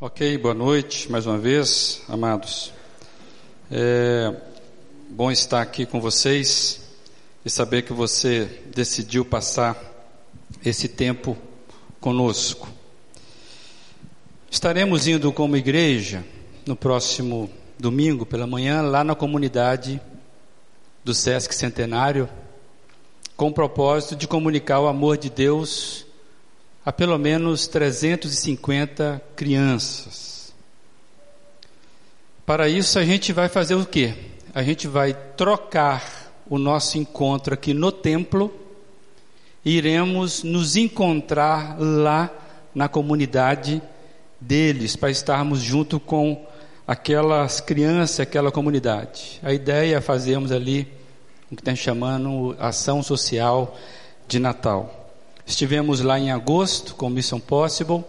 Ok, boa noite mais uma vez, amados. É bom estar aqui com vocês e saber que você decidiu passar esse tempo conosco. Estaremos indo como igreja no próximo domingo pela manhã lá na comunidade do Sesc Centenário com o propósito de comunicar o amor de Deus a pelo menos 350 crianças. Para isso a gente vai fazer o quê? A gente vai trocar o nosso encontro aqui no templo e iremos nos encontrar lá na comunidade deles para estarmos junto com aquelas crianças, aquela comunidade. A ideia é fazermos ali o que estão chamando ação social de Natal. Estivemos lá em agosto com Mission Possible.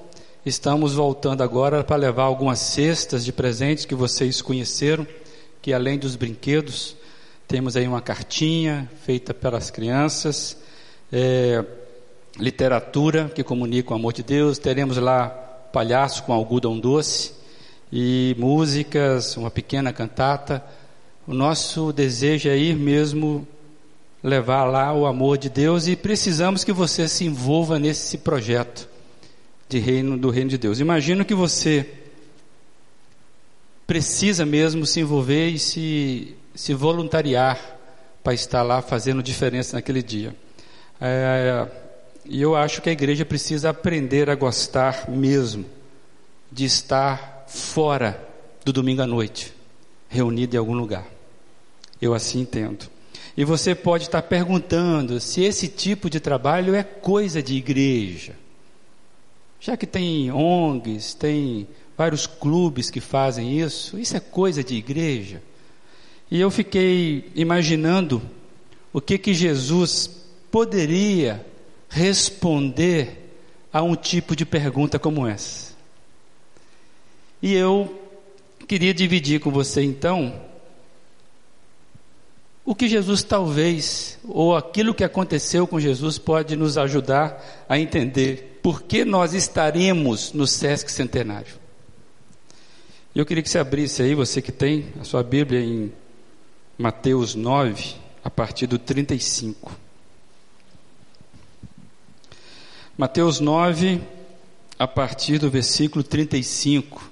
Estamos voltando agora para levar algumas cestas de presentes que vocês conheceram, que além dos brinquedos, temos aí uma cartinha feita pelas crianças, é, literatura que comunica o amor de Deus. Teremos lá palhaço com algodão doce e músicas, uma pequena cantata. O nosso desejo é ir mesmo levar lá o amor de Deus e precisamos que você se envolva nesse projeto de reino do reino de Deus. Imagino que você precisa mesmo se envolver e se, se voluntariar para estar lá fazendo diferença naquele dia. É, e eu acho que a igreja precisa aprender a gostar mesmo de estar fora do domingo à noite, reunido em algum lugar. Eu assim entendo. E você pode estar perguntando se esse tipo de trabalho é coisa de igreja. Já que tem ONGs, tem vários clubes que fazem isso, isso é coisa de igreja. E eu fiquei imaginando o que que Jesus poderia responder a um tipo de pergunta como essa. E eu queria dividir com você então o que Jesus talvez, ou aquilo que aconteceu com Jesus, pode nos ajudar a entender por que nós estaremos no Sesc Centenário. Eu queria que você abrisse aí, você que tem a sua Bíblia em Mateus 9, a partir do 35. Mateus 9, a partir do versículo 35.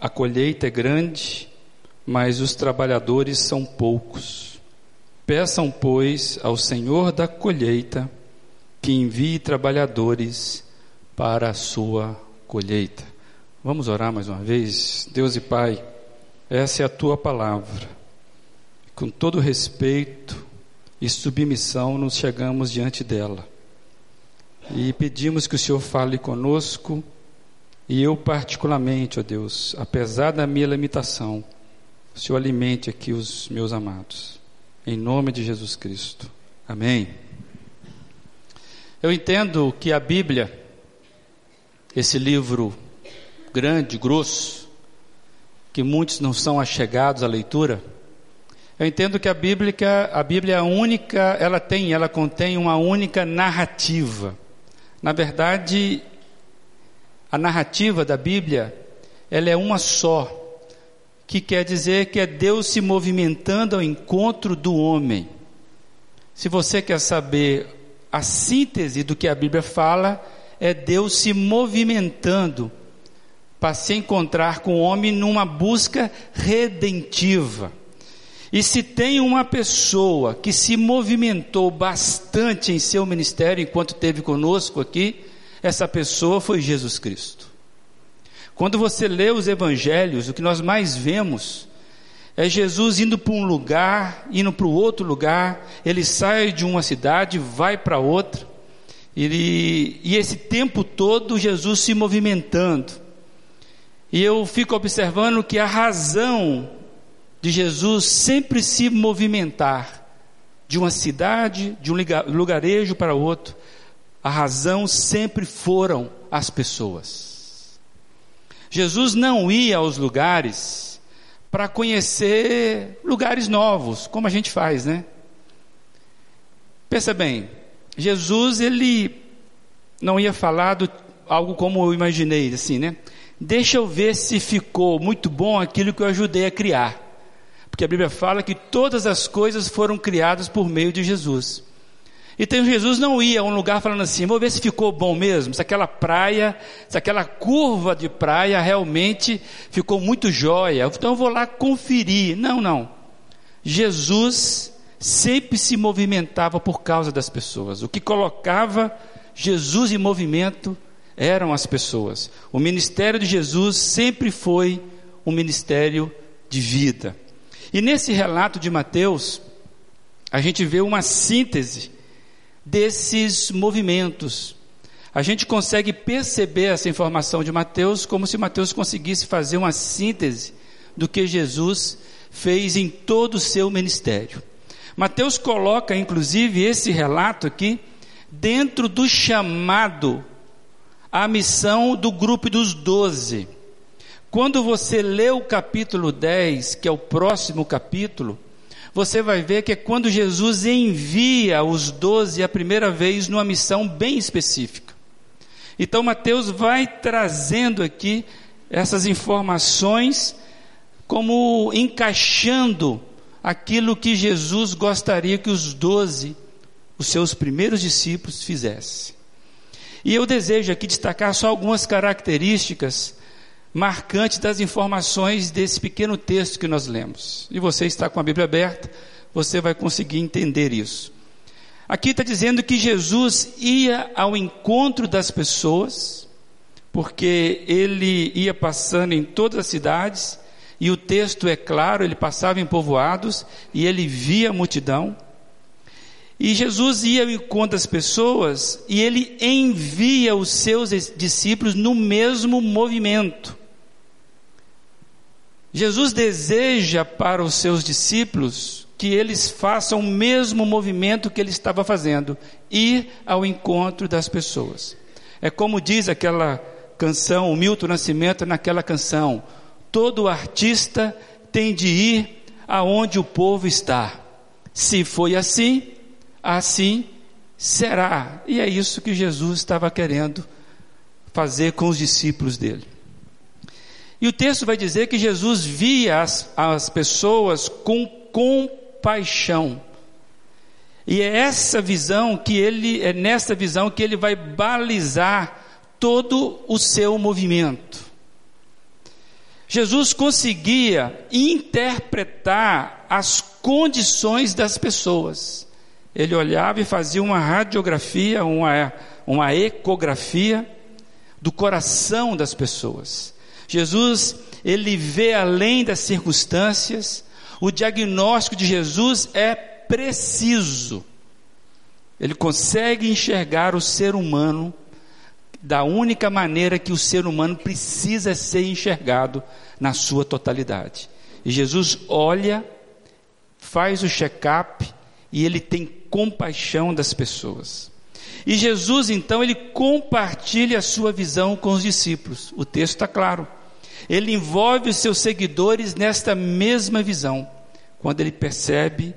a colheita é grande, mas os trabalhadores são poucos. Peçam, pois, ao Senhor da colheita que envie trabalhadores para a sua colheita. Vamos orar mais uma vez? Deus e Pai, essa é a tua palavra. Com todo respeito e submissão, nos chegamos diante dela. E pedimos que o Senhor fale conosco e eu, particularmente, ó Deus, apesar da minha limitação, o Senhor alimente aqui os meus amados. Em nome de Jesus Cristo. Amém. Eu entendo que a Bíblia, esse livro grande, grosso, que muitos não são achegados à leitura, eu entendo que a Bíblia, a Bíblia é a única, ela tem, ela contém uma única narrativa. Na verdade, a narrativa da Bíblia, ela é uma só, que quer dizer que é Deus se movimentando ao encontro do homem. Se você quer saber a síntese do que a Bíblia fala, é Deus se movimentando para se encontrar com o homem numa busca redentiva. E se tem uma pessoa que se movimentou bastante em seu ministério enquanto esteve conosco aqui, essa pessoa foi Jesus Cristo. Quando você lê os evangelhos, o que nós mais vemos é Jesus indo para um lugar, indo para o outro lugar, ele sai de uma cidade, vai para outra, ele, e esse tempo todo Jesus se movimentando. E eu fico observando que a razão de Jesus sempre se movimentar de uma cidade, de um lugarejo para outro, a razão sempre foram as pessoas. Jesus não ia aos lugares para conhecer lugares novos, como a gente faz, né? Pensa bem, Jesus ele não ia falar do, algo como eu imaginei, assim, né? Deixa eu ver se ficou muito bom aquilo que eu ajudei a criar. Porque a Bíblia fala que todas as coisas foram criadas por meio de Jesus. Então Jesus não ia a um lugar falando assim, vou ver se ficou bom mesmo, se aquela praia, se aquela curva de praia realmente ficou muito jóia. Então eu vou lá conferir. Não, não. Jesus sempre se movimentava por causa das pessoas. O que colocava Jesus em movimento eram as pessoas. O ministério de Jesus sempre foi um ministério de vida. E nesse relato de Mateus, a gente vê uma síntese desses movimentos. A gente consegue perceber essa informação de Mateus como se Mateus conseguisse fazer uma síntese do que Jesus fez em todo o seu ministério. Mateus coloca, inclusive, esse relato aqui dentro do chamado a missão do grupo dos doze. Quando você lê o capítulo 10, que é o próximo capítulo, você vai ver que é quando Jesus envia os doze a primeira vez numa missão bem específica. Então Mateus vai trazendo aqui essas informações como encaixando aquilo que Jesus gostaria que os doze, os seus primeiros discípulos, fizessem. E eu desejo aqui destacar só algumas características marcantes das informações desse pequeno texto que nós lemos. E você está com a Bíblia aberta, você vai conseguir entender isso. Aqui está dizendo que Jesus ia ao encontro das pessoas, porque ele ia passando em todas as cidades, e o texto é claro, ele passava em povoados e ele via a multidão. E Jesus ia ao encontro das pessoas e ele envia os seus discípulos no mesmo movimento. Jesus deseja para os seus discípulos que eles façam o mesmo movimento que ele estava fazendo, ir ao encontro das pessoas. É como diz aquela canção, o Milton Nascimento naquela canção: todo artista tem de ir aonde o povo está. Se foi assim, assim será. E é isso que Jesus estava querendo fazer com os discípulos dele. E o texto vai dizer que Jesus via as, as pessoas com compaixão. E é essa visão que ele, é nessa visão que ele vai balizar todo o seu movimento. Jesus conseguia interpretar as condições das pessoas. Ele olhava e fazia uma radiografia, uma, uma ecografia do coração das pessoas. Jesus, ele vê além das circunstâncias, o diagnóstico de Jesus é preciso. Ele consegue enxergar o ser humano da única maneira que o ser humano precisa ser enxergado na sua totalidade. E Jesus olha, faz o check-up e ele tem compaixão das pessoas. E Jesus então ele compartilha a sua visão com os discípulos. O texto está claro. Ele envolve os seus seguidores nesta mesma visão. Quando ele percebe,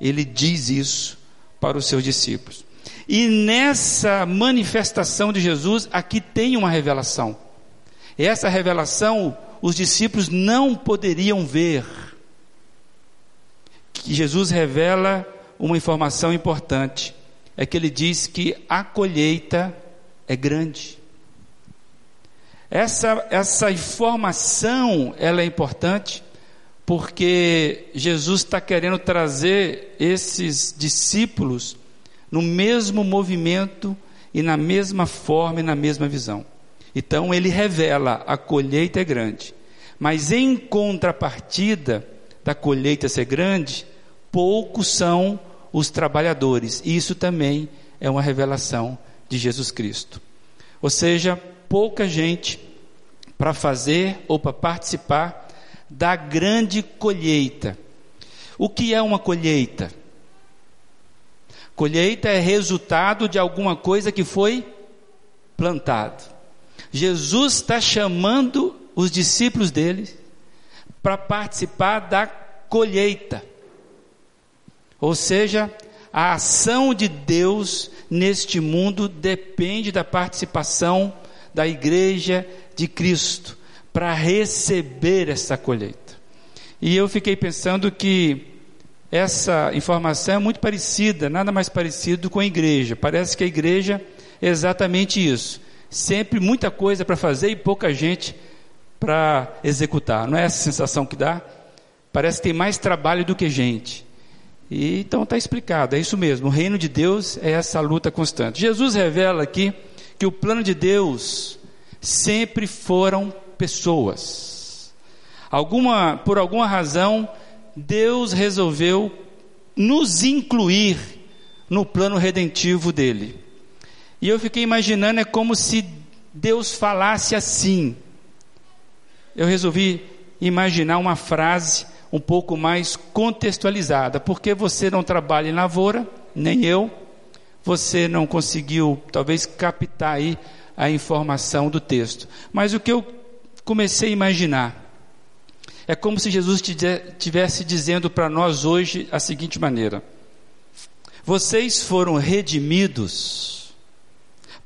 ele diz isso para os seus discípulos. E nessa manifestação de Jesus, aqui tem uma revelação. Essa revelação os discípulos não poderiam ver. Que Jesus revela uma informação importante. É que ele diz que a colheita é grande. Essa, essa informação ela é importante porque Jesus está querendo trazer esses discípulos no mesmo movimento e na mesma forma e na mesma visão. Então ele revela a colheita é grande, mas em contrapartida da colheita ser grande, poucos são os trabalhadores. Isso também é uma revelação de Jesus Cristo. Ou seja, pouca gente para fazer ou para participar da grande colheita. O que é uma colheita? Colheita é resultado de alguma coisa que foi plantado. Jesus está chamando os discípulos dele para participar da colheita. Ou seja, a ação de Deus neste mundo depende da participação da igreja de Cristo para receber essa colheita. E eu fiquei pensando que essa informação é muito parecida, nada mais parecido com a igreja. Parece que a igreja é exatamente isso. Sempre muita coisa para fazer e pouca gente para executar. Não é essa sensação que dá? Parece que tem mais trabalho do que gente. E, então está explicado, é isso mesmo. O reino de Deus é essa luta constante. Jesus revela aqui que o plano de Deus sempre foram pessoas. Alguma, por alguma razão, Deus resolveu nos incluir no plano redentivo dele. E eu fiquei imaginando, é como se Deus falasse assim. Eu resolvi imaginar uma frase um pouco mais contextualizada, porque você não trabalha em lavoura, nem eu, você não conseguiu talvez captar aí a informação do texto. Mas o que eu comecei a imaginar é como se Jesus estivesse dizendo para nós hoje a seguinte maneira: Vocês foram redimidos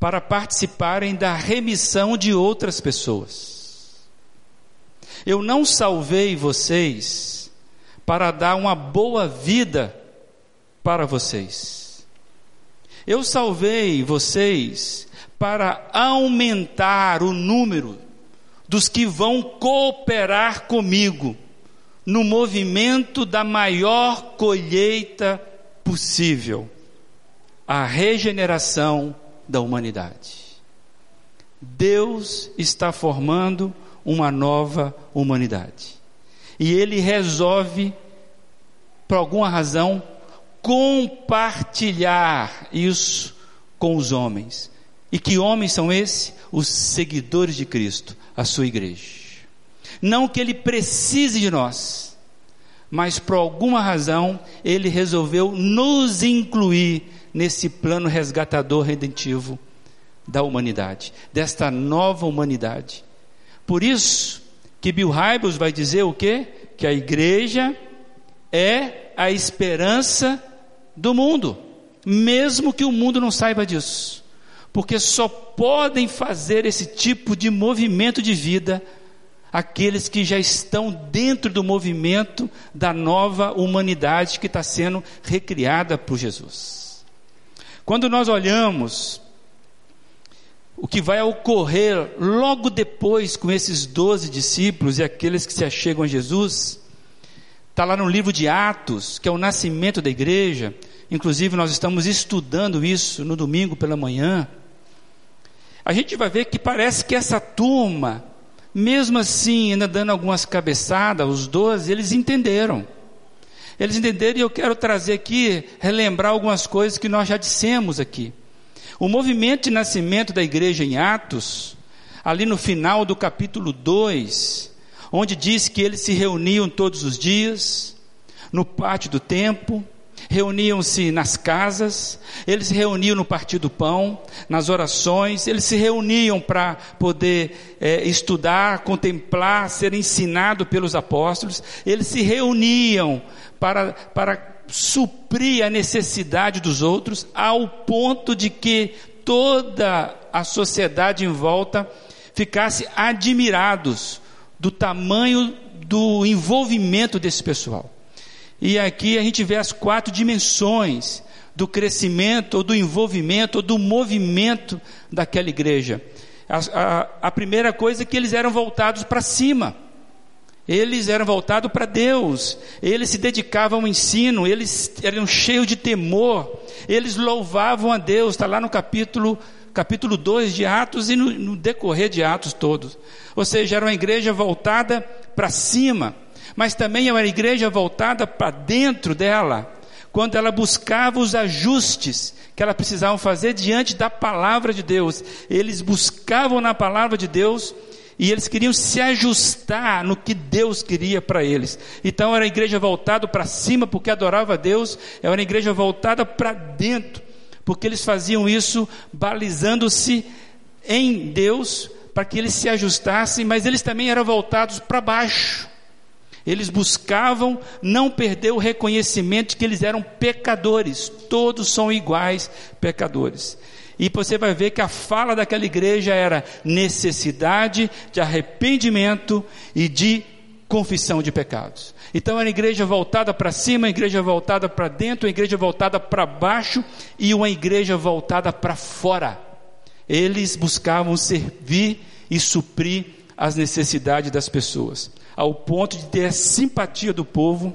para participarem da remissão de outras pessoas. Eu não salvei vocês para dar uma boa vida para vocês. Eu salvei vocês para aumentar o número dos que vão cooperar comigo no movimento da maior colheita possível a regeneração da humanidade. Deus está formando uma nova humanidade. E ele resolve, por alguma razão, compartilhar isso com os homens. E que homens são esses? Os seguidores de Cristo, a sua igreja. Não que ele precise de nós, mas por alguma razão ele resolveu nos incluir nesse plano resgatador redentivo da humanidade, desta nova humanidade. Por isso que Bill Hybels vai dizer o quê? Que a igreja é a esperança do mundo, mesmo que o mundo não saiba disso porque só podem fazer esse tipo de movimento de vida aqueles que já estão dentro do movimento da nova humanidade que está sendo recriada por Jesus. Quando nós olhamos o que vai ocorrer logo depois com esses doze discípulos e aqueles que se achegam a Jesus, está lá no livro de Atos, que é o nascimento da igreja, inclusive nós estamos estudando isso no domingo pela manhã a gente vai ver que parece que essa turma, mesmo assim, ainda dando algumas cabeçadas, os doze, eles entenderam. Eles entenderam e eu quero trazer aqui, relembrar algumas coisas que nós já dissemos aqui. O movimento de nascimento da igreja em Atos, ali no final do capítulo 2, onde diz que eles se reuniam todos os dias, no pátio do templo, reuniam-se nas casas, eles se reuniam no partir do pão, nas orações, eles se reuniam para poder é, estudar, contemplar, ser ensinado pelos apóstolos, eles se reuniam para, para suprir a necessidade dos outros, ao ponto de que toda a sociedade em volta ficasse admirados do tamanho do envolvimento desse pessoal. E aqui a gente vê as quatro dimensões do crescimento, ou do envolvimento, ou do movimento daquela igreja. A, a, a primeira coisa é que eles eram voltados para cima. Eles eram voltados para Deus, eles se dedicavam ao ensino, eles eram cheios de temor, eles louvavam a Deus, está lá no capítulo, capítulo 2 de Atos e no, no decorrer de Atos todos. Ou seja, era uma igreja voltada para cima mas também é uma igreja voltada para dentro dela, quando ela buscava os ajustes que ela precisava fazer diante da palavra de Deus. Eles buscavam na palavra de Deus e eles queriam se ajustar no que Deus queria para eles. Então era a igreja voltada para cima porque adorava a Deus, era uma igreja voltada para dentro, porque eles faziam isso balizando-se em Deus para que eles se ajustassem, mas eles também eram voltados para baixo. Eles buscavam não perder o reconhecimento de que eles eram pecadores, todos são iguais pecadores. E você vai ver que a fala daquela igreja era necessidade de arrependimento e de confissão de pecados. Então era uma igreja voltada para cima, uma igreja voltada para dentro, uma igreja voltada para baixo e uma igreja voltada para fora. Eles buscavam servir e suprir as necessidades das pessoas, ao ponto de ter simpatia do povo,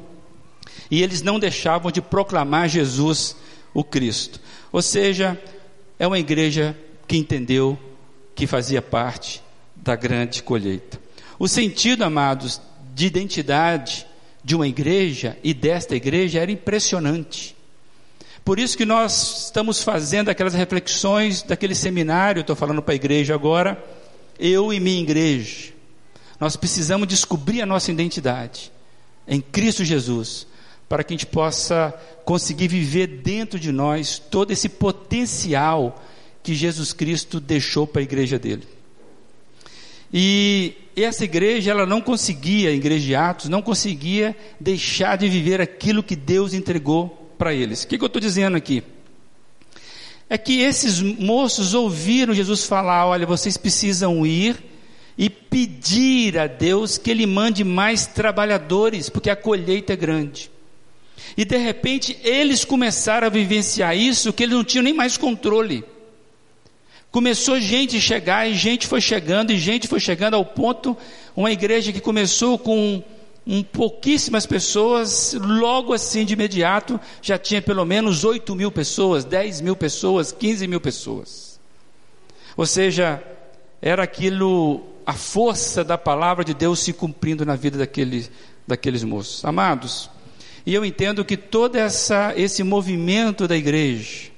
e eles não deixavam de proclamar Jesus, o Cristo. Ou seja, é uma igreja que entendeu que fazia parte da grande colheita. O sentido, amados, de identidade de uma igreja e desta igreja era impressionante. Por isso que nós estamos fazendo aquelas reflexões daquele seminário, estou falando para a igreja agora, eu e minha igreja. Nós precisamos descobrir a nossa identidade em Cristo Jesus, para que a gente possa conseguir viver dentro de nós todo esse potencial que Jesus Cristo deixou para a igreja dele. E essa igreja, ela não conseguia, a igreja de Atos, não conseguia deixar de viver aquilo que Deus entregou para eles. O que, que eu estou dizendo aqui? É que esses moços ouviram Jesus falar: olha, vocês precisam ir e pedir a Deus que Ele mande mais trabalhadores, porque a colheita é grande. E de repente eles começaram a vivenciar isso que eles não tinham nem mais controle. Começou gente a chegar e gente foi chegando e gente foi chegando ao ponto, uma igreja que começou com um, pouquíssimas pessoas, logo assim de imediato já tinha pelo menos 8 mil pessoas, 10 mil pessoas, 15 mil pessoas. Ou seja, era aquilo, a força da palavra de Deus se cumprindo na vida daquele, daqueles moços. Amados, e eu entendo que todo essa, esse movimento da igreja,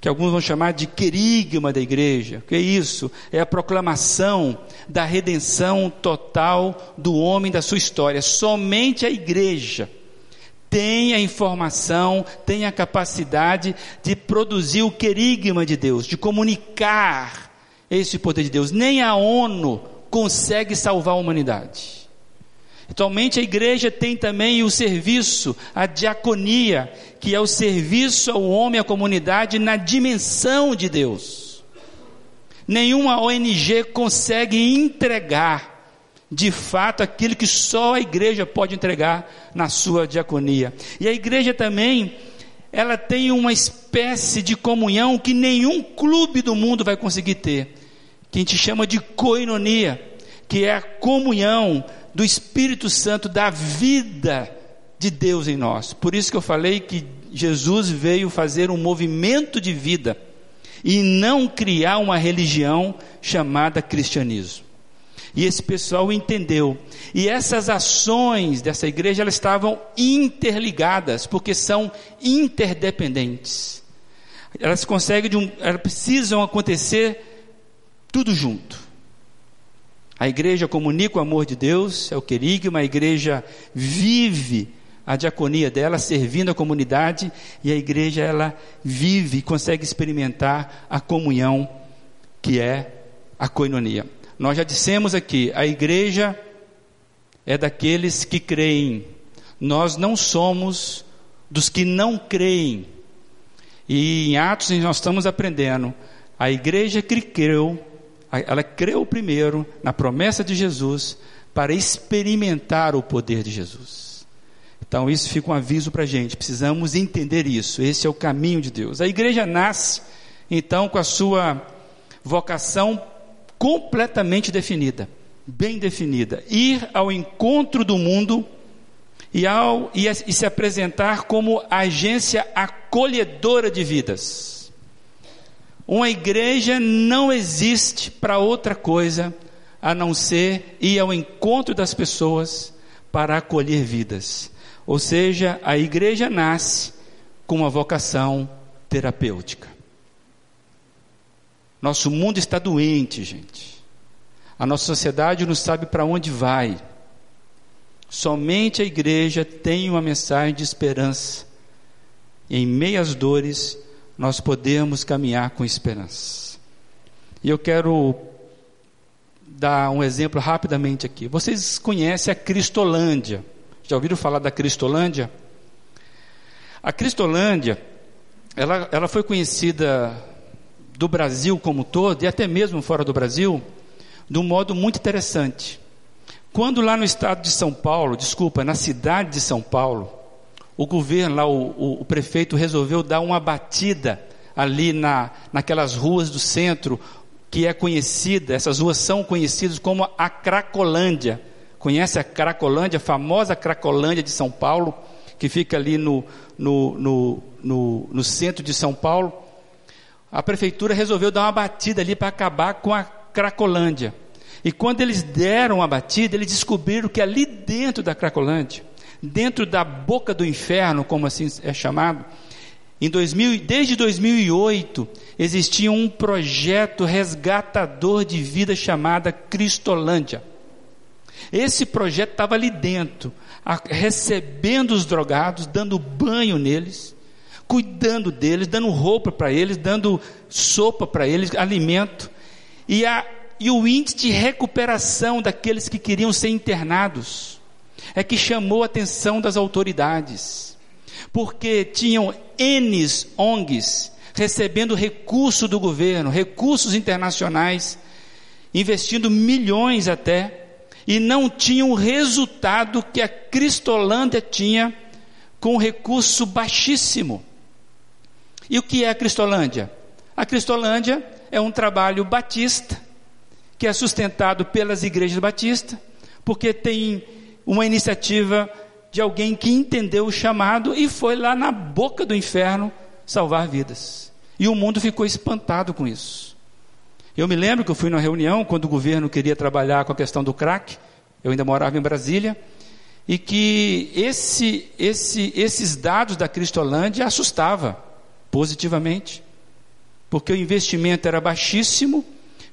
que alguns vão chamar de querigma da igreja. Que é isso? É a proclamação da redenção total do homem da sua história. Somente a igreja tem a informação, tem a capacidade de produzir o querigma de Deus, de comunicar esse poder de Deus. Nem a ONU consegue salvar a humanidade. Atualmente a igreja tem também o serviço, a diaconia, que é o serviço ao homem, à comunidade, na dimensão de Deus. Nenhuma ONG consegue entregar, de fato, aquilo que só a igreja pode entregar na sua diaconia. E a igreja também, ela tem uma espécie de comunhão que nenhum clube do mundo vai conseguir ter, que a gente chama de coinonia, que é a comunhão do Espírito Santo, da vida de Deus em nós. Por isso que eu falei que Jesus veio fazer um movimento de vida e não criar uma religião chamada cristianismo. E esse pessoal entendeu. E essas ações dessa igreja elas estavam interligadas, porque são interdependentes. Elas conseguem, um, elas precisam acontecer tudo junto. A igreja comunica o amor de Deus, é o querigma, a igreja vive a diaconia dela, servindo a comunidade, e a igreja ela vive e consegue experimentar a comunhão que é a coinonia. Nós já dissemos aqui, a igreja é daqueles que creem. Nós não somos dos que não creem. E em Atos nós estamos aprendendo. A igreja que creu ela creu primeiro na promessa de Jesus para experimentar o poder de Jesus. Então, isso fica um aviso para a gente, precisamos entender isso, esse é o caminho de Deus. A igreja nasce, então, com a sua vocação completamente definida, bem definida: ir ao encontro do mundo e, ao, e, e se apresentar como agência acolhedora de vidas. Uma igreja não existe para outra coisa a não ser ir ao encontro das pessoas para acolher vidas. Ou seja, a igreja nasce com uma vocação terapêutica. Nosso mundo está doente, gente. A nossa sociedade não sabe para onde vai. Somente a igreja tem uma mensagem de esperança. Em meias dores, nós podemos caminhar com esperança. E eu quero dar um exemplo rapidamente aqui. Vocês conhecem a Cristolândia? Já ouviram falar da Cristolândia? A Cristolândia, ela, ela foi conhecida do Brasil como todo, e até mesmo fora do Brasil, de um modo muito interessante. Quando lá no estado de São Paulo, desculpa, na cidade de São Paulo, o governo lá, o, o, o prefeito resolveu dar uma batida ali na, naquelas ruas do centro, que é conhecida, essas ruas são conhecidas como a Cracolândia. Conhece a Cracolândia, a famosa Cracolândia de São Paulo, que fica ali no, no, no, no, no centro de São Paulo. A prefeitura resolveu dar uma batida ali para acabar com a Cracolândia. E quando eles deram a batida, eles descobriram que ali dentro da Cracolândia, dentro da boca do inferno, como assim é chamado, em 2000, desde 2008 existia um projeto resgatador de vida chamado Cristolândia. Esse projeto estava ali dentro, recebendo os drogados, dando banho neles, cuidando deles, dando roupa para eles, dando sopa para eles, alimento. E a e o índice de recuperação daqueles que queriam ser internados é que chamou a atenção das autoridades, porque tinham N ONGs recebendo recurso do governo, recursos internacionais, investindo milhões até, e não tinham o resultado que a Cristolândia tinha com recurso baixíssimo. E o que é a Cristolândia? A Cristolândia é um trabalho batista que é sustentado pelas igrejas batistas, porque tem uma iniciativa de alguém que entendeu o chamado e foi lá na boca do inferno salvar vidas. E o mundo ficou espantado com isso. Eu me lembro que eu fui numa reunião quando o governo queria trabalhar com a questão do crack, eu ainda morava em Brasília, e que esse, esse, esses dados da Cristolândia assustava positivamente, porque o investimento era baixíssimo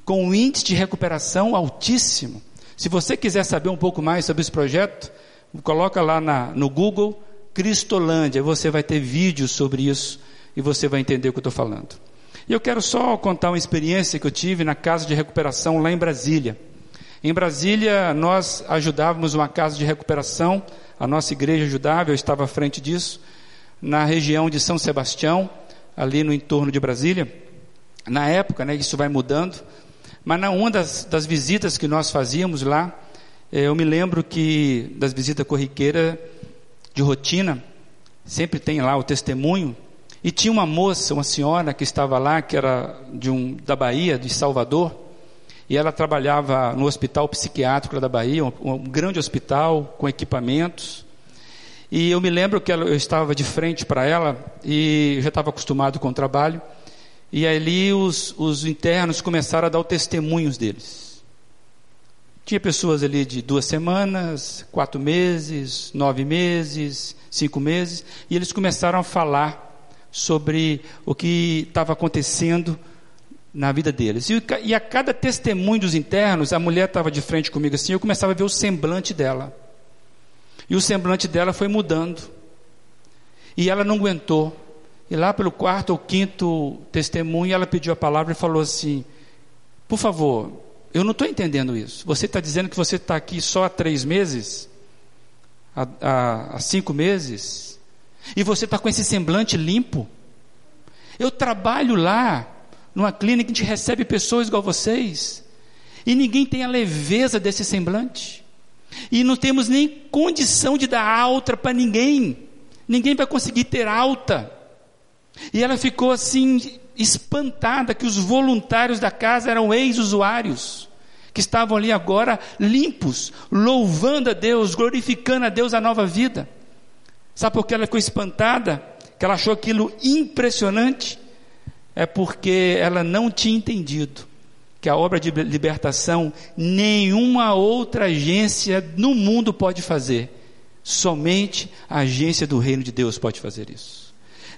com um índice de recuperação altíssimo. Se você quiser saber um pouco mais sobre esse projeto, coloca lá na, no Google Cristolândia, você vai ter vídeos sobre isso e você vai entender o que eu estou falando. E eu quero só contar uma experiência que eu tive na casa de recuperação lá em Brasília. Em Brasília, nós ajudávamos uma casa de recuperação, a nossa igreja ajudava, eu estava à frente disso, na região de São Sebastião, ali no entorno de Brasília. Na época, né, isso vai mudando, mas na uma das, das visitas que nós fazíamos lá, eh, eu me lembro que das visitas corriqueiras de rotina, sempre tem lá o testemunho, e tinha uma moça, uma senhora que estava lá, que era de um, da Bahia, de Salvador, e ela trabalhava no hospital psiquiátrico da Bahia, um, um grande hospital com equipamentos. E eu me lembro que ela, eu estava de frente para ela e já estava acostumado com o trabalho. E ali os, os internos começaram a dar o testemunhos deles. Tinha pessoas ali de duas semanas, quatro meses, nove meses, cinco meses, e eles começaram a falar sobre o que estava acontecendo na vida deles. E, e, a cada testemunho dos internos, a mulher estava de frente comigo assim, eu começava a ver o semblante dela. E o semblante dela foi mudando. E ela não aguentou. E lá pelo quarto ou quinto testemunho, ela pediu a palavra e falou assim: Por favor, eu não estou entendendo isso. Você está dizendo que você está aqui só há três meses? Há, há, há cinco meses? E você está com esse semblante limpo? Eu trabalho lá, numa clínica que recebe pessoas igual vocês, e ninguém tem a leveza desse semblante. E não temos nem condição de dar alta para ninguém. Ninguém vai conseguir ter alta. E ela ficou assim, espantada que os voluntários da casa eram ex-usuários, que estavam ali agora limpos, louvando a Deus, glorificando a Deus a nova vida. Sabe por que ela ficou espantada? Que ela achou aquilo impressionante? É porque ela não tinha entendido que a obra de libertação nenhuma outra agência no mundo pode fazer. Somente a agência do reino de Deus pode fazer isso.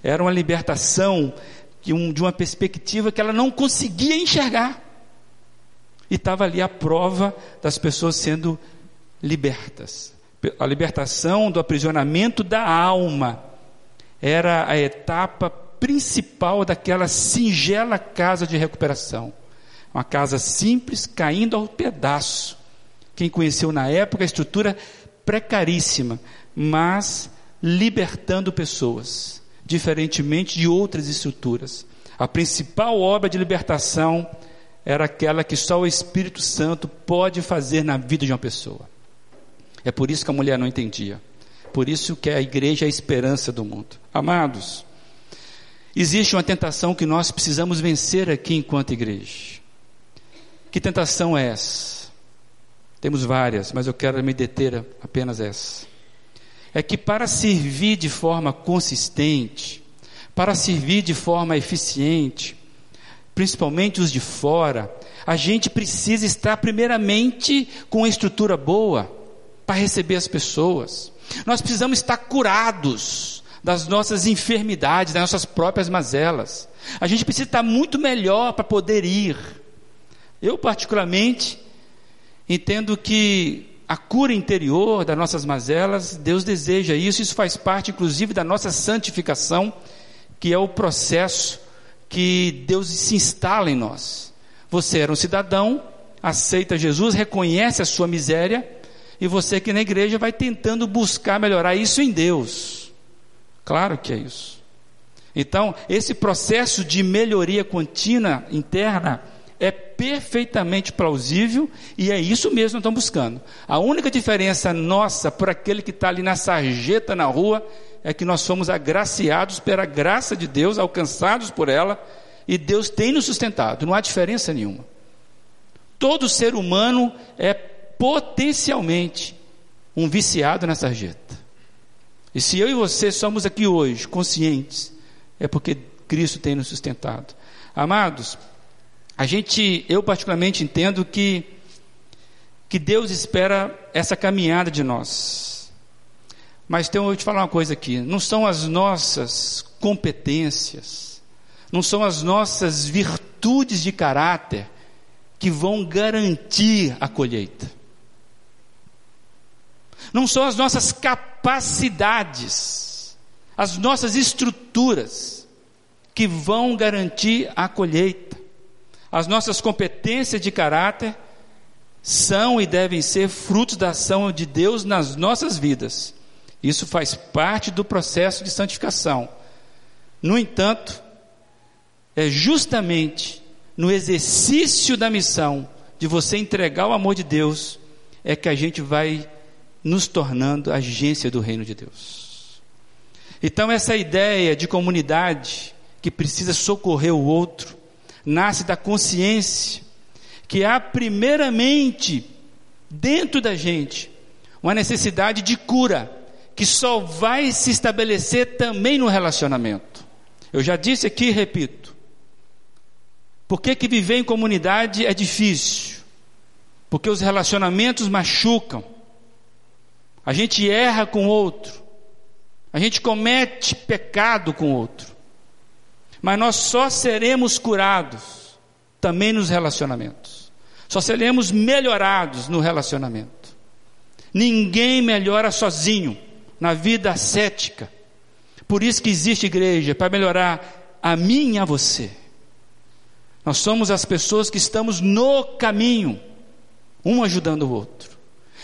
Era uma libertação de, um, de uma perspectiva que ela não conseguia enxergar. E estava ali a prova das pessoas sendo libertas. A libertação do aprisionamento da alma era a etapa principal daquela singela casa de recuperação. Uma casa simples, caindo ao pedaço. Quem conheceu na época a estrutura precaríssima, mas libertando pessoas, diferentemente de outras estruturas. A principal obra de libertação era aquela que só o Espírito Santo pode fazer na vida de uma pessoa. É por isso que a mulher não entendia. Por isso que a igreja é a esperança do mundo. Amados, existe uma tentação que nós precisamos vencer aqui enquanto igreja. Que tentação é essa? Temos várias, mas eu quero me deter apenas essa. É que para servir de forma consistente, para servir de forma eficiente, principalmente os de fora, a gente precisa estar primeiramente com uma estrutura boa para receber as pessoas. Nós precisamos estar curados das nossas enfermidades, das nossas próprias mazelas. A gente precisa estar muito melhor para poder ir. Eu, particularmente, entendo que a cura interior das nossas mazelas, Deus deseja isso, isso faz parte, inclusive, da nossa santificação, que é o processo que Deus se instala em nós. Você era um cidadão, aceita Jesus, reconhece a sua miséria, e você aqui na igreja vai tentando buscar melhorar isso em Deus. Claro que é isso. Então, esse processo de melhoria contínua interna é perfeitamente plausível e é isso mesmo que estamos buscando. A única diferença nossa por aquele que está ali na sarjeta na rua é que nós somos agraciados pela graça de Deus, alcançados por ela, e Deus tem nos sustentado, não há diferença nenhuma. Todo ser humano é potencialmente um viciado na sarjeta. E se eu e você somos aqui hoje conscientes, é porque Cristo tem nos sustentado. Amados, a gente, eu particularmente entendo que que Deus espera essa caminhada de nós. Mas então eu te falar uma coisa aqui: não são as nossas competências, não são as nossas virtudes de caráter que vão garantir a colheita. Não são as nossas capacidades, as nossas estruturas que vão garantir a colheita. As nossas competências de caráter são e devem ser frutos da ação de Deus nas nossas vidas. Isso faz parte do processo de santificação. No entanto, é justamente no exercício da missão de você entregar o amor de Deus é que a gente vai nos tornando agência do reino de Deus. Então, essa ideia de comunidade que precisa socorrer o outro nasce da consciência que há, primeiramente, dentro da gente, uma necessidade de cura que só vai se estabelecer também no relacionamento. Eu já disse aqui e repito. Por que, que viver em comunidade é difícil? Porque os relacionamentos machucam. A gente erra com o outro. A gente comete pecado com o outro. Mas nós só seremos curados também nos relacionamentos. Só seremos melhorados no relacionamento. Ninguém melhora sozinho na vida ascética. Por isso que existe igreja, para melhorar a mim e a você. Nós somos as pessoas que estamos no caminho, um ajudando o outro.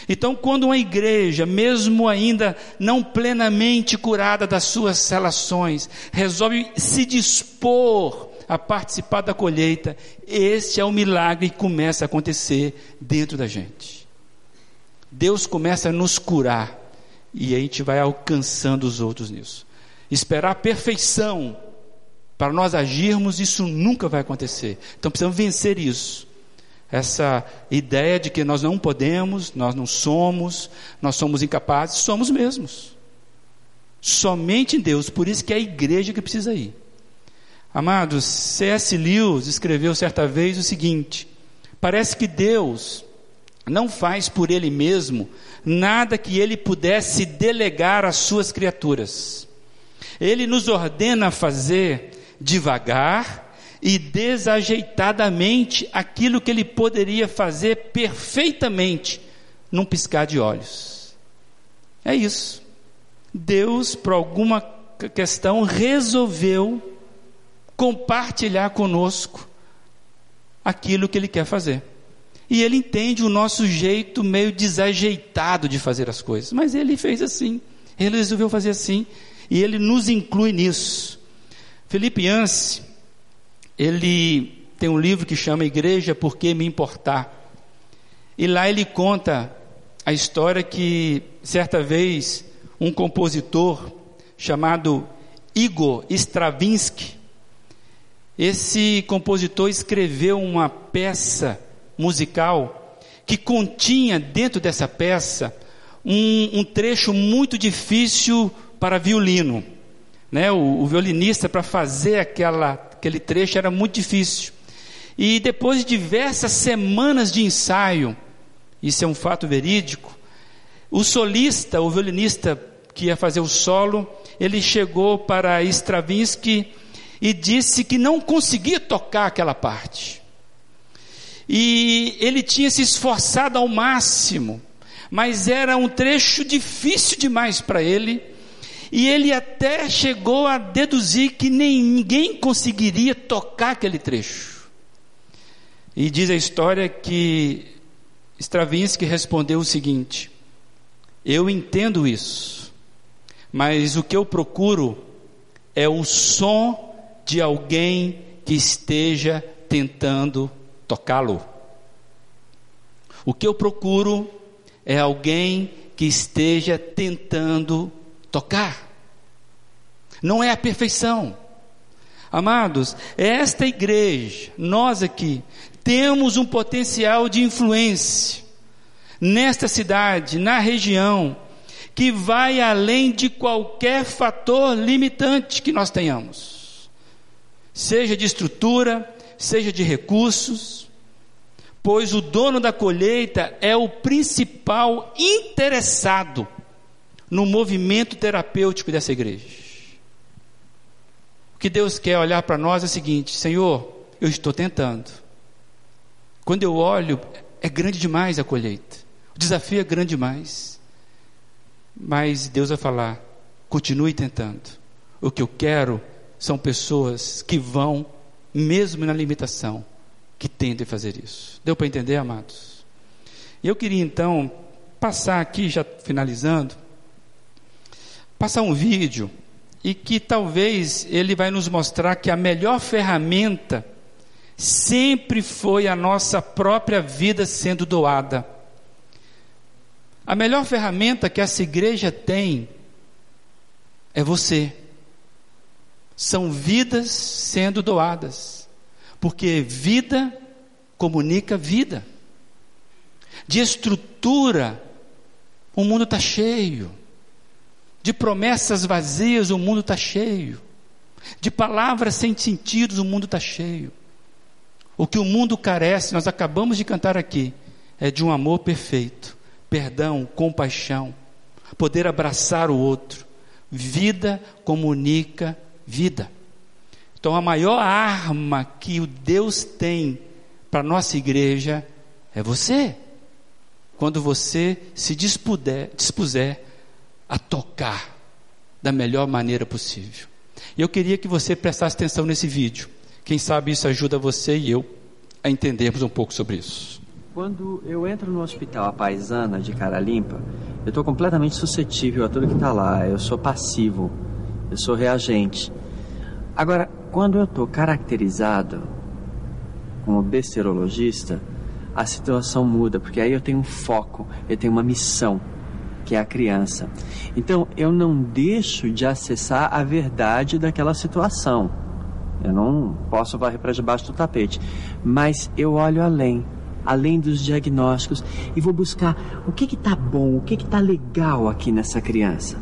Então, quando uma igreja, mesmo ainda não plenamente curada das suas relações, resolve se dispor a participar da colheita, esse é o milagre que começa a acontecer dentro da gente. Deus começa a nos curar e a gente vai alcançando os outros nisso. Esperar a perfeição para nós agirmos, isso nunca vai acontecer. Então precisamos vencer isso. Essa ideia de que nós não podemos, nós não somos, nós somos incapazes, somos mesmos. Somente em Deus, por isso que é a igreja que precisa ir. Amados, C.S. Lewis escreveu certa vez o seguinte: parece que Deus não faz por ele mesmo nada que ele pudesse delegar às suas criaturas. Ele nos ordena fazer devagar e desajeitadamente aquilo que ele poderia fazer perfeitamente num piscar de olhos. É isso. Deus, por alguma questão, resolveu compartilhar conosco aquilo que ele quer fazer. E ele entende o nosso jeito meio desajeitado de fazer as coisas, mas ele fez assim. Ele resolveu fazer assim e ele nos inclui nisso. Felipe Yance, ele tem um livro que chama Igreja Por que Me Importar? E lá ele conta a história que, certa vez, um compositor chamado Igor Stravinsky, esse compositor escreveu uma peça musical que continha dentro dessa peça um, um trecho muito difícil para violino. Né? O, o violinista, para fazer aquela aquele trecho era muito difícil. E depois de diversas semanas de ensaio, isso é um fato verídico, o solista, o violinista que ia fazer o solo, ele chegou para Stravinsky e disse que não conseguia tocar aquela parte. E ele tinha se esforçado ao máximo, mas era um trecho difícil demais para ele e ele até chegou a deduzir que ninguém conseguiria tocar aquele trecho. E diz a história que Stravinsky respondeu o seguinte: Eu entendo isso, mas o que eu procuro é o som de alguém que esteja tentando tocá-lo. O que eu procuro é alguém que esteja tentando tocar não é a perfeição. Amados, esta igreja, nós aqui, temos um potencial de influência nesta cidade, na região, que vai além de qualquer fator limitante que nós tenhamos, seja de estrutura, seja de recursos, pois o dono da colheita é o principal interessado no movimento terapêutico dessa igreja. O que Deus quer olhar para nós é o seguinte: Senhor, eu estou tentando. Quando eu olho, é grande demais a colheita. O desafio é grande demais. Mas Deus vai falar: continue tentando. O que eu quero são pessoas que vão, mesmo na limitação, que tendem a fazer isso. Deu para entender, amados? E eu queria então passar aqui, já finalizando, passar um vídeo e que talvez ele vai nos mostrar que a melhor ferramenta sempre foi a nossa própria vida sendo doada. A melhor ferramenta que essa igreja tem é você. São vidas sendo doadas. Porque vida comunica vida. De estrutura, o mundo está cheio. De promessas vazias, o mundo está cheio. De palavras sem sentidos, o mundo está cheio. O que o mundo carece, nós acabamos de cantar aqui, é de um amor perfeito, perdão, compaixão, poder abraçar o outro. Vida comunica vida. Então, a maior arma que o Deus tem para nossa igreja é você. Quando você se dispuder, dispuser a tocar da melhor maneira possível. E eu queria que você prestasse atenção nesse vídeo. Quem sabe isso ajuda você e eu a entendermos um pouco sobre isso. Quando eu entro no hospital a paisana de cara limpa, eu estou completamente suscetível a tudo que está lá. Eu sou passivo, eu sou reagente. Agora, quando eu estou caracterizado como besterologista, a situação muda, porque aí eu tenho um foco, eu tenho uma missão que é a criança. Então, eu não deixo de acessar a verdade daquela situação. Eu não posso varrer para debaixo do tapete, mas eu olho além, além dos diagnósticos e vou buscar o que está bom, o que está legal aqui nessa criança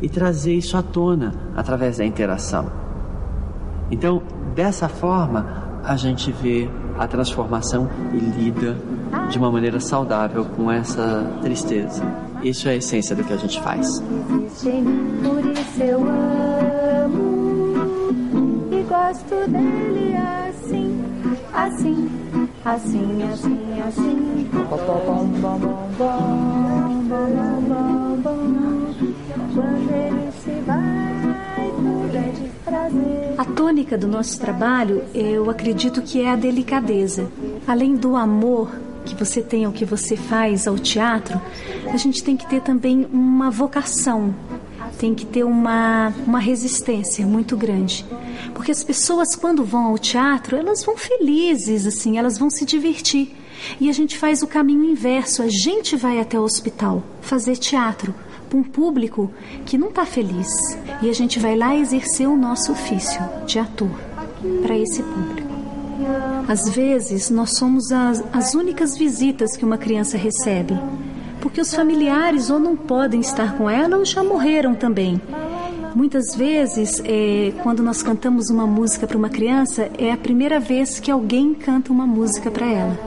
e trazer isso à tona através da interação. Então, dessa forma, a gente vê a transformação e lida de uma maneira saudável com essa tristeza. Isso é a essência do que a gente faz. Por isso eu amo e gosto dele assim. assim, assim, assim, assim. Quando ele se vai, tudo é desprazer. A tônica do nosso trabalho, eu acredito que é a delicadeza. Além do amor que você tem ao que você faz ao teatro, a gente tem que ter também uma vocação, tem que ter uma, uma resistência muito grande. Porque as pessoas, quando vão ao teatro, elas vão felizes, assim, elas vão se divertir. E a gente faz o caminho inverso, a gente vai até o hospital fazer teatro para um público que não está feliz. E a gente vai lá exercer o nosso ofício de ator para esse público. Às vezes, nós somos as, as únicas visitas que uma criança recebe, porque os familiares ou não podem estar com ela ou já morreram também. Muitas vezes, é, quando nós cantamos uma música para uma criança, é a primeira vez que alguém canta uma música para ela.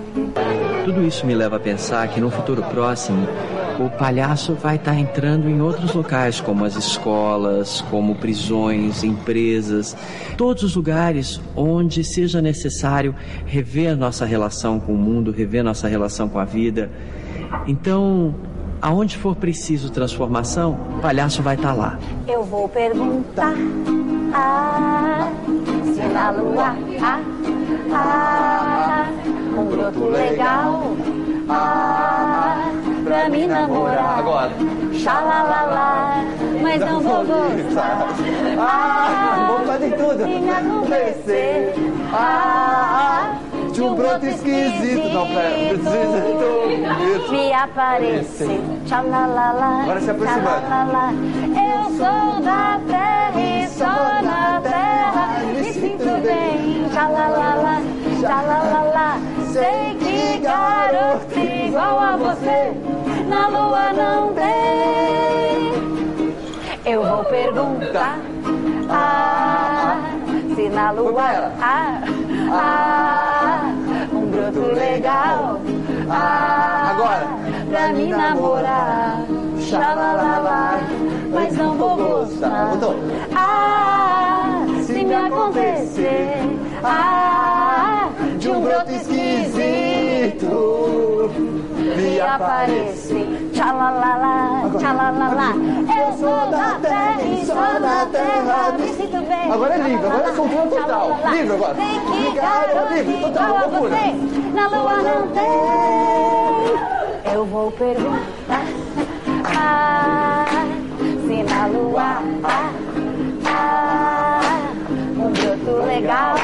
Tudo isso me leva a pensar que no futuro próximo o palhaço vai estar entrando em outros locais, como as escolas, como prisões, empresas, todos os lugares onde seja necessário rever nossa relação com o mundo, rever nossa relação com a vida. Então, aonde for preciso transformação, o palhaço vai estar lá. Eu vou perguntar ah, se na lua há ah, um broto legal ah, pra me namorar. Agora. Xalalala, mas não vou gostar. Ah, vou fazer tudo. Acontecer ah, De um broto esquisito. Não, pera. Isso. me aparecer. Tchalalala, Agora se aproximando. Eu sou da terra e só na terra me sinto bem. Tchalalala, tchalalala. Sei que garoto igual a você na lua não tem. Eu vou perguntar ah, se na lua há ah, um broto legal ah, Agora. pra me namorar. Xalalala, mas não vou gostar. Voltou. Ah, se me acontecer ah, de um broto esquisito me aparecer. Tchalalala, tchalalala. Eu sou da terra e só na terra me sinto bem. Agora é livre, agora é soltura total. Livre agora. Sei que total, igual a você na lua não tem. Eu vou perguntar ah, se na lua há ah, um broto legal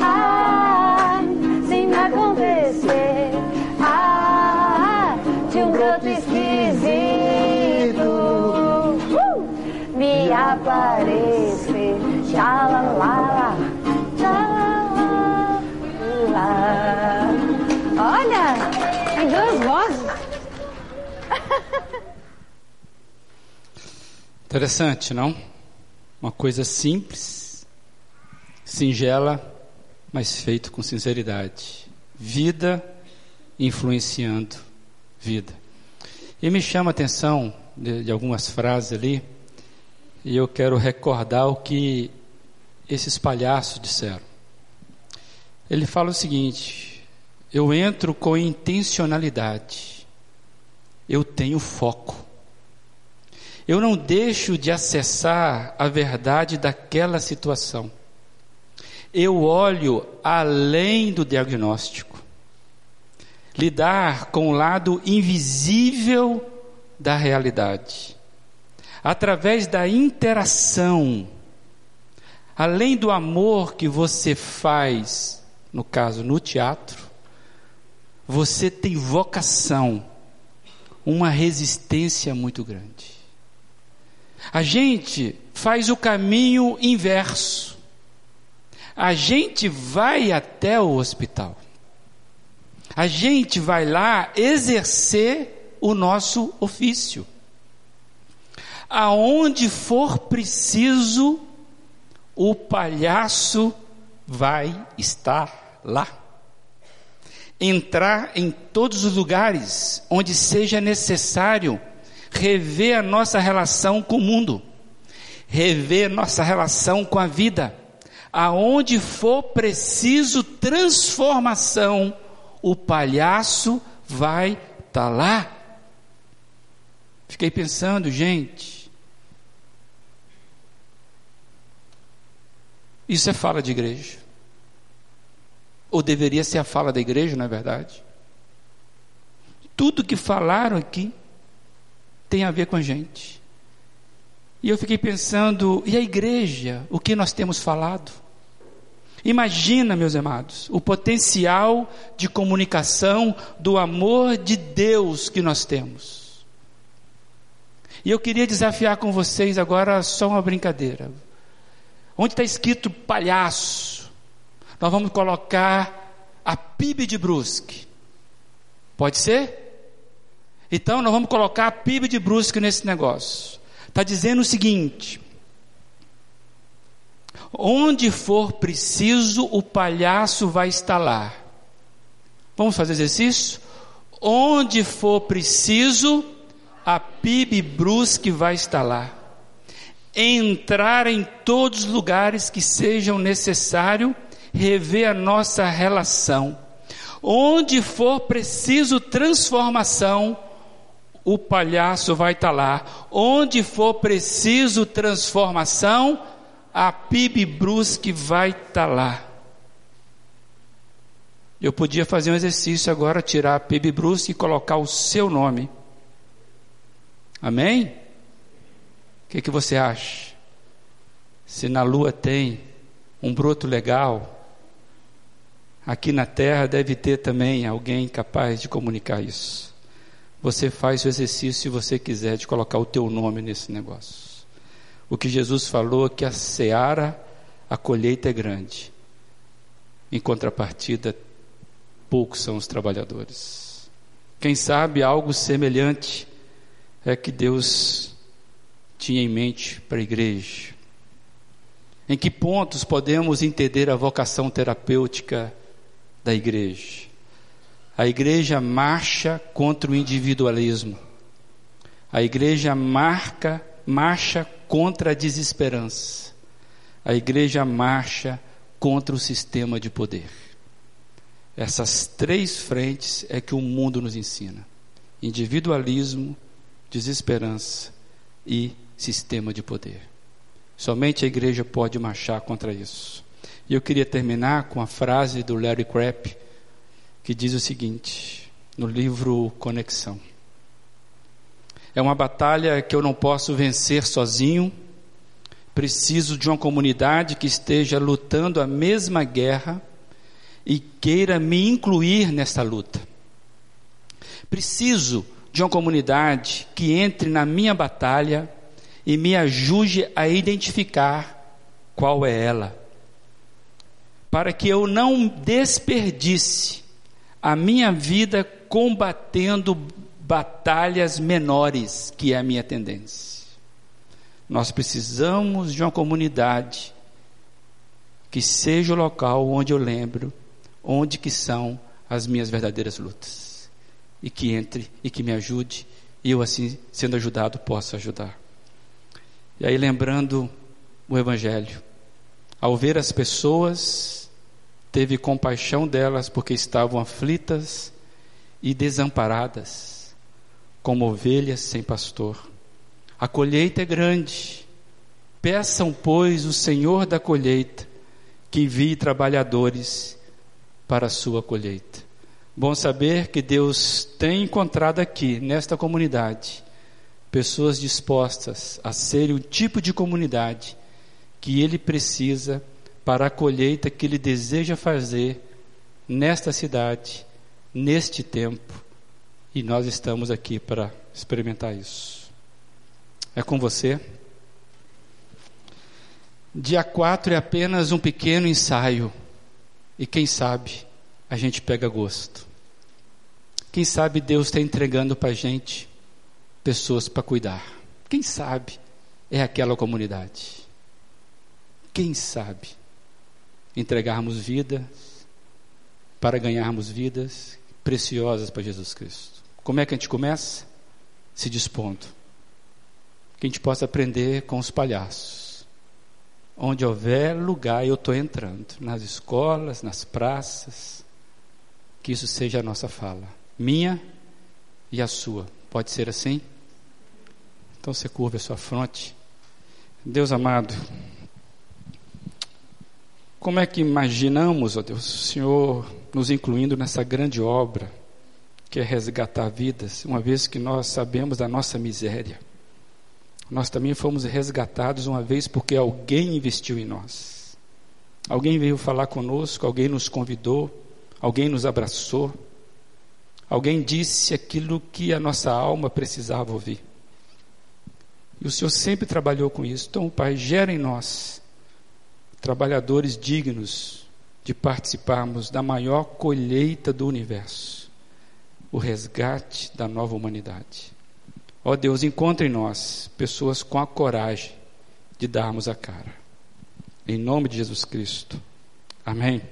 Ah, se me acontecer ah, de um broto esquisito uh, me aparecer. Tchalalala, tchalalala. Olha, tem duas vozes. Interessante, não? Uma coisa simples, singela, mas feito com sinceridade. Vida influenciando vida. E me chama a atenção de, de algumas frases ali, e eu quero recordar o que esses palhaços disseram. Ele fala o seguinte: eu entro com intencionalidade, eu tenho foco. Eu não deixo de acessar a verdade daquela situação. Eu olho além do diagnóstico. Lidar com o lado invisível da realidade. Através da interação. Além do amor que você faz, no caso no teatro, você tem vocação, uma resistência muito grande. A gente faz o caminho inverso. A gente vai até o hospital. A gente vai lá exercer o nosso ofício. Aonde for preciso, o palhaço vai estar lá. Entrar em todos os lugares onde seja necessário rever a nossa relação com o mundo, rever nossa relação com a vida. Aonde for preciso transformação, o palhaço vai estar tá lá. Fiquei pensando, gente, isso é fala de igreja. Ou deveria ser a fala da igreja, não é verdade? Tudo que falaram aqui tem a ver com a gente. E eu fiquei pensando, e a igreja, o que nós temos falado? Imagina, meus amados, o potencial de comunicação do amor de Deus que nós temos. E eu queria desafiar com vocês agora só uma brincadeira. Onde está escrito palhaço? Nós vamos colocar a PIB de Brusque. Pode ser? Então nós vamos colocar a PIB de Brusque nesse negócio. Está dizendo o seguinte: Onde for preciso, o palhaço vai estar lá. Vamos fazer exercício? Onde for preciso, a PIB Brusque vai estar lá. Entrar em todos os lugares que sejam necessário, rever a nossa relação. Onde for preciso transformação, o palhaço vai estar lá. Onde for preciso transformação, a PIB Brusque vai estar tá lá. Eu podia fazer um exercício agora, tirar a PIB Brusque e colocar o seu nome. Amém? O que, que você acha? Se na lua tem um broto legal, aqui na terra deve ter também alguém capaz de comunicar isso. Você faz o exercício, se você quiser, de colocar o teu nome nesse negócio. O que Jesus falou é que a seara, a colheita é grande. Em contrapartida, poucos são os trabalhadores. Quem sabe algo semelhante é que Deus tinha em mente para a igreja. Em que pontos podemos entender a vocação terapêutica da igreja? A igreja marcha contra o individualismo. A igreja marca, marcha contra a desesperança. A igreja marcha contra o sistema de poder. Essas três frentes é que o mundo nos ensina: individualismo, desesperança e sistema de poder. Somente a igreja pode marchar contra isso. E eu queria terminar com a frase do Larry Crabb, que diz o seguinte, no livro Conexão. É uma batalha que eu não posso vencer sozinho. Preciso de uma comunidade que esteja lutando a mesma guerra e queira me incluir nessa luta. Preciso de uma comunidade que entre na minha batalha e me ajude a identificar qual é ela, para que eu não desperdice a minha vida combatendo batalhas menores, que é a minha tendência. Nós precisamos de uma comunidade que seja o local onde eu lembro onde que são as minhas verdadeiras lutas. E que entre e que me ajude, e eu assim, sendo ajudado, possa ajudar. E aí lembrando o evangelho, ao ver as pessoas, teve compaixão delas porque estavam aflitas e desamparadas como ovelhas sem pastor. A colheita é grande. Peçam, pois, o Senhor da colheita que envie trabalhadores para a sua colheita. Bom saber que Deus tem encontrado aqui, nesta comunidade, pessoas dispostas a serem o tipo de comunidade que Ele precisa para a colheita que Ele deseja fazer nesta cidade, neste tempo e nós estamos aqui para experimentar isso. É com você. Dia 4 é apenas um pequeno ensaio. E quem sabe a gente pega gosto. Quem sabe Deus está entregando para a gente pessoas para cuidar. Quem sabe é aquela comunidade. Quem sabe entregarmos vidas para ganharmos vidas preciosas para Jesus Cristo. Como é que a gente começa? Se dispondo que a gente possa aprender com os palhaços. Onde houver lugar, eu estou entrando. Nas escolas, nas praças. Que isso seja a nossa fala. Minha e a sua. Pode ser assim? Então você curva a sua fronte. Deus amado, como é que imaginamos, ó Deus, o Senhor nos incluindo nessa grande obra que é resgatar vidas, uma vez que nós sabemos da nossa miséria. Nós também fomos resgatados uma vez porque alguém investiu em nós. Alguém veio falar conosco, alguém nos convidou, alguém nos abraçou, alguém disse aquilo que a nossa alma precisava ouvir. E o Senhor sempre trabalhou com isso. Então, Pai, gera em nós trabalhadores dignos de participarmos da maior colheita do universo o resgate da nova humanidade. Ó Deus, encontre em nós pessoas com a coragem de darmos a cara. Em nome de Jesus Cristo. Amém.